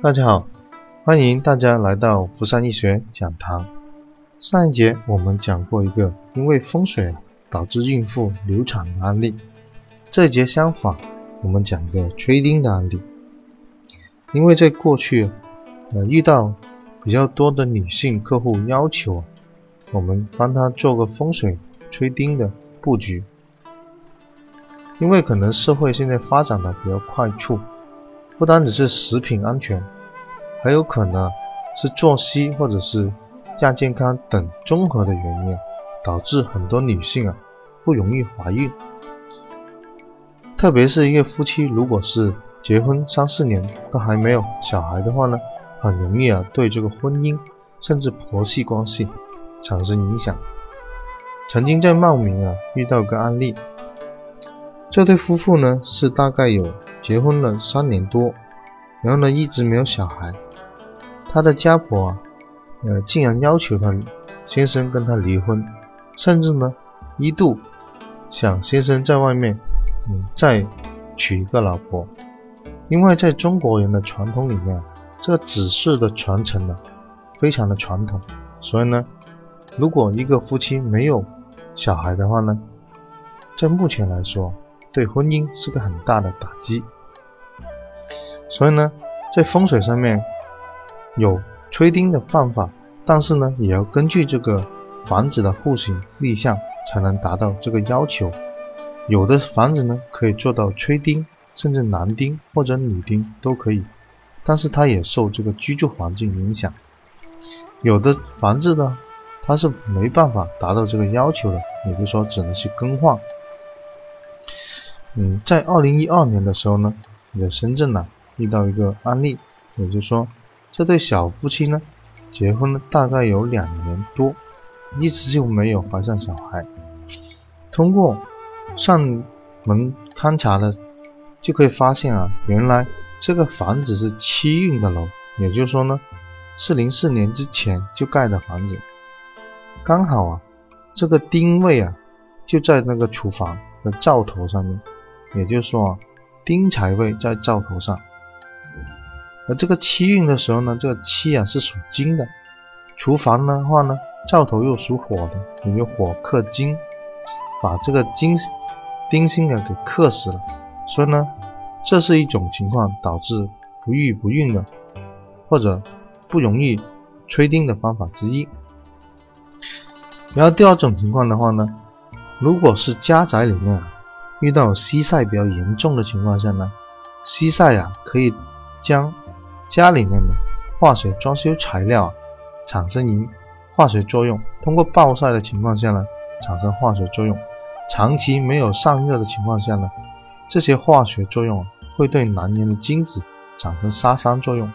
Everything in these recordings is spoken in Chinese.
大家好，欢迎大家来到福山易学讲堂。上一节我们讲过一个因为风水导致孕妇流产的案例，这一节相反，我们讲个吹钉的案例。因为在过去，呃，遇到比较多的女性客户要求我们帮她做个风水吹钉的布局，因为可能社会现在发展的比较快速。不单只是食品安全，还有可能是作息或者是亚健康等综合的原因，导致很多女性啊不容易怀孕。特别是一个夫妻，如果是结婚三四年都还没有小孩的话呢，很容易啊对这个婚姻甚至婆媳关系产生影响。曾经在茂名啊遇到个案例。这对夫妇呢是大概有结婚了三年多，然后呢一直没有小孩。他的家婆啊，呃，竟然要求他先生跟他离婚，甚至呢一度想先生在外面嗯再娶一个老婆。因为在中国人的传统里面，这个子嗣的传承呢非常的传统，所以呢，如果一个夫妻没有小孩的话呢，在目前来说。对婚姻是个很大的打击，所以呢，在风水上面有催丁的方法，但是呢，也要根据这个房子的户型立项才能达到这个要求。有的房子呢可以做到催丁，甚至男丁或者女丁都可以，但是它也受这个居住环境影响。有的房子呢，它是没办法达到这个要求的，也就是说只能去更换。嗯，在二零一二年的时候呢，在深圳呢遇到一个案例，也就是说，这对小夫妻呢结婚了大概有两年多，一直就没有怀上小孩。通过上门勘察的，就可以发现啊，原来这个房子是七运的楼，也就是说呢，是零四年之前就盖的房子，刚好啊，这个丁位啊就在那个厨房的灶头上面。也就是说啊，丁财位在灶头上，而这个七运的时候呢，这个七啊是属金的，厨房的话呢，灶头又属火的，也就火克金，把这个金丁星啊给克死了。所以呢，这是一种情况导致不育不孕的，或者不容易催丁的方法之一。然后第二种情况的话呢，如果是家宅里面啊。遇到西晒比较严重的情况下呢，西晒啊可以将家里面的化学装修材料产生一化学作用，通过暴晒的情况下呢产生化学作用，长期没有散热的情况下呢，这些化学作用会对男人的精子产生杀伤作用，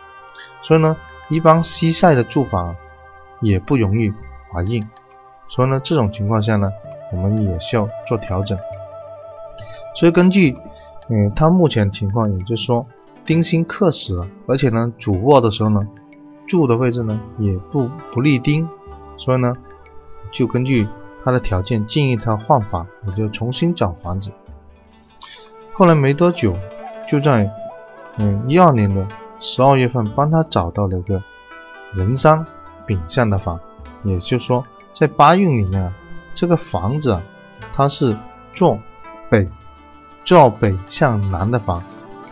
所以呢，一般西晒的住房也不容易怀孕，所以呢，这种情况下呢，我们也需要做调整。所以根据，嗯，他目前情况，也就是说，丁辛克死了，而且呢，主卧的时候呢，住的位置呢也不不利丁，所以呢，就根据他的条件建议他换房，也就重新找房子。后来没多久，就在嗯一二年的十二月份，帮他找到了一个人山丙向的房，也就是说，在八运里面，这个房子啊，它是坐北。坐北向南的房，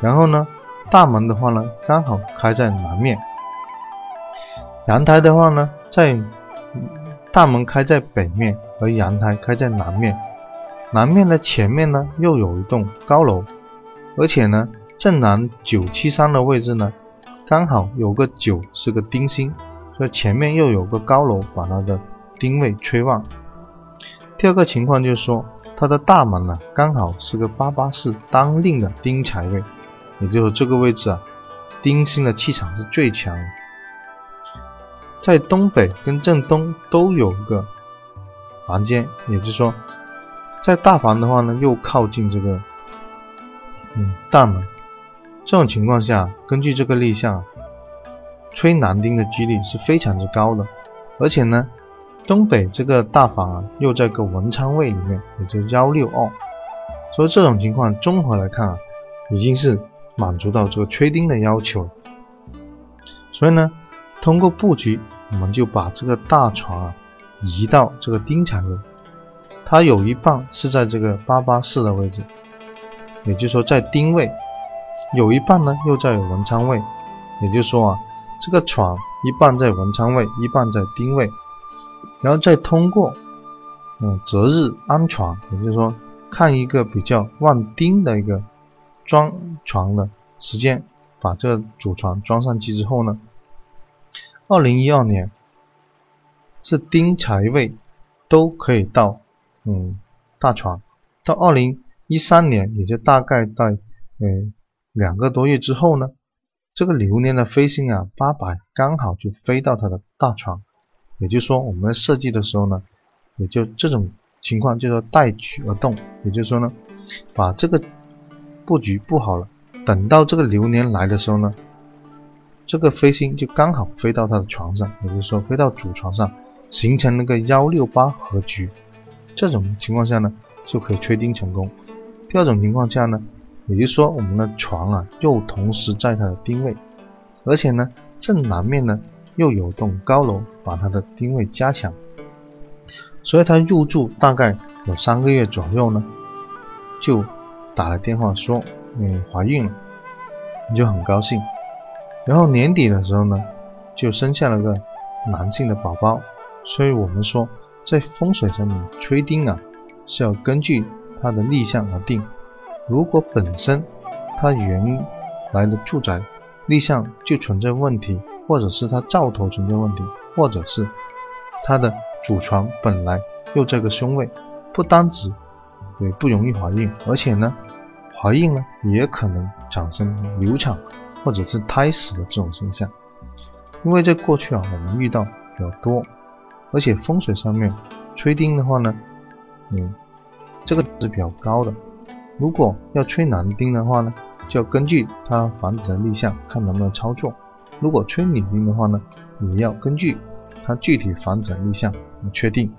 然后呢，大门的话呢，刚好开在南面；阳台的话呢，在大门开在北面，而阳台开在南面。南面的前面呢，又有一栋高楼，而且呢，正南九七三的位置呢，刚好有个九是个丁星，所以前面又有个高楼，把它的丁位催旺。第二个情况就是说。它的大门呢，刚好是个八八四当令的丁财位，也就是这个位置啊，丁星的气场是最强。在东北跟正东都有个房间，也就是说，在大房的话呢，又靠近这个嗯大门。这种情况下，根据这个立项，吹男丁的几率是非常之高的，而且呢。东北这个大房啊，又在个文昌位里面，也就幺六二，所以这种情况综合来看啊，已经是满足到这个吹钉的要求。所以呢，通过布局，我们就把这个大床啊移到这个丁财位，它有一半是在这个八八四的位置，也就是说在丁位，有一半呢又在文昌位，也就是说啊，这个床一半在文昌位，一半在丁位，然后再通过嗯择日安床，也就是说看一个比较旺丁的一个装床的时间。把这个主床装上去之后呢，二零一二年是丁财位都可以到嗯大床，到二零一三年也就大概在嗯两个多月之后呢，这个流年的飞星啊八百刚好就飞到他的大床，也就是说我们设计的时候呢，也就这种情况叫做待取而动，也就是说呢，把这个布局布好了。等到这个流年来的时候呢，这个飞星就刚好飞到他的床上，也就是说飞到主床上，形成那个幺六八合局。这种情况下呢，就可以吹丁成功。第二种情况下呢，也就是说我们的床啊又同时在它的丁位，而且呢正南面呢又有栋高楼把它的丁位加强，所以他入住大概有三个月左右呢，就打了电话说。嗯，怀孕了，你就很高兴。然后年底的时候呢，就生下了个男性的宝宝。所以我们说，在风水上面吹丁啊，是要根据它的立项而定。如果本身它原来的住宅立项就存在问题，或者是它灶头存在问题，或者是它的主床本来又这个凶位，不单止对不容易怀孕，而且呢。怀孕呢，也可能产生流产或者是胎死的这种现象，因为在过去啊，我们遇到比较多，而且风水上面吹丁的话呢，嗯，这个是比较高的。如果要吹男丁的话呢，就要根据他房子的立项看能不能操作；如果吹女丁的话呢，也要根据它具体房子的立项来确定。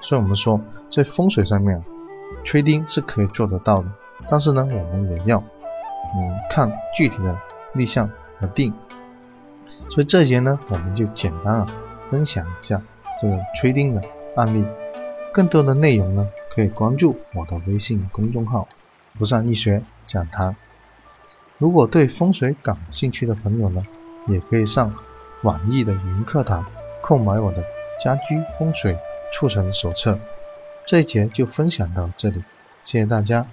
所以我们说，在风水上面，吹丁是可以做得到的。但是呢，我们也要，嗯，看具体的立项而定。所以这节呢，我们就简单啊分享一下这个吹钉的案例。更多的内容呢，可以关注我的微信公众号“福善易学讲堂”。如果对风水感兴趣的朋友呢，也可以上网易的云课堂购买我的家居风水促成手册。这一节就分享到这里，谢谢大家。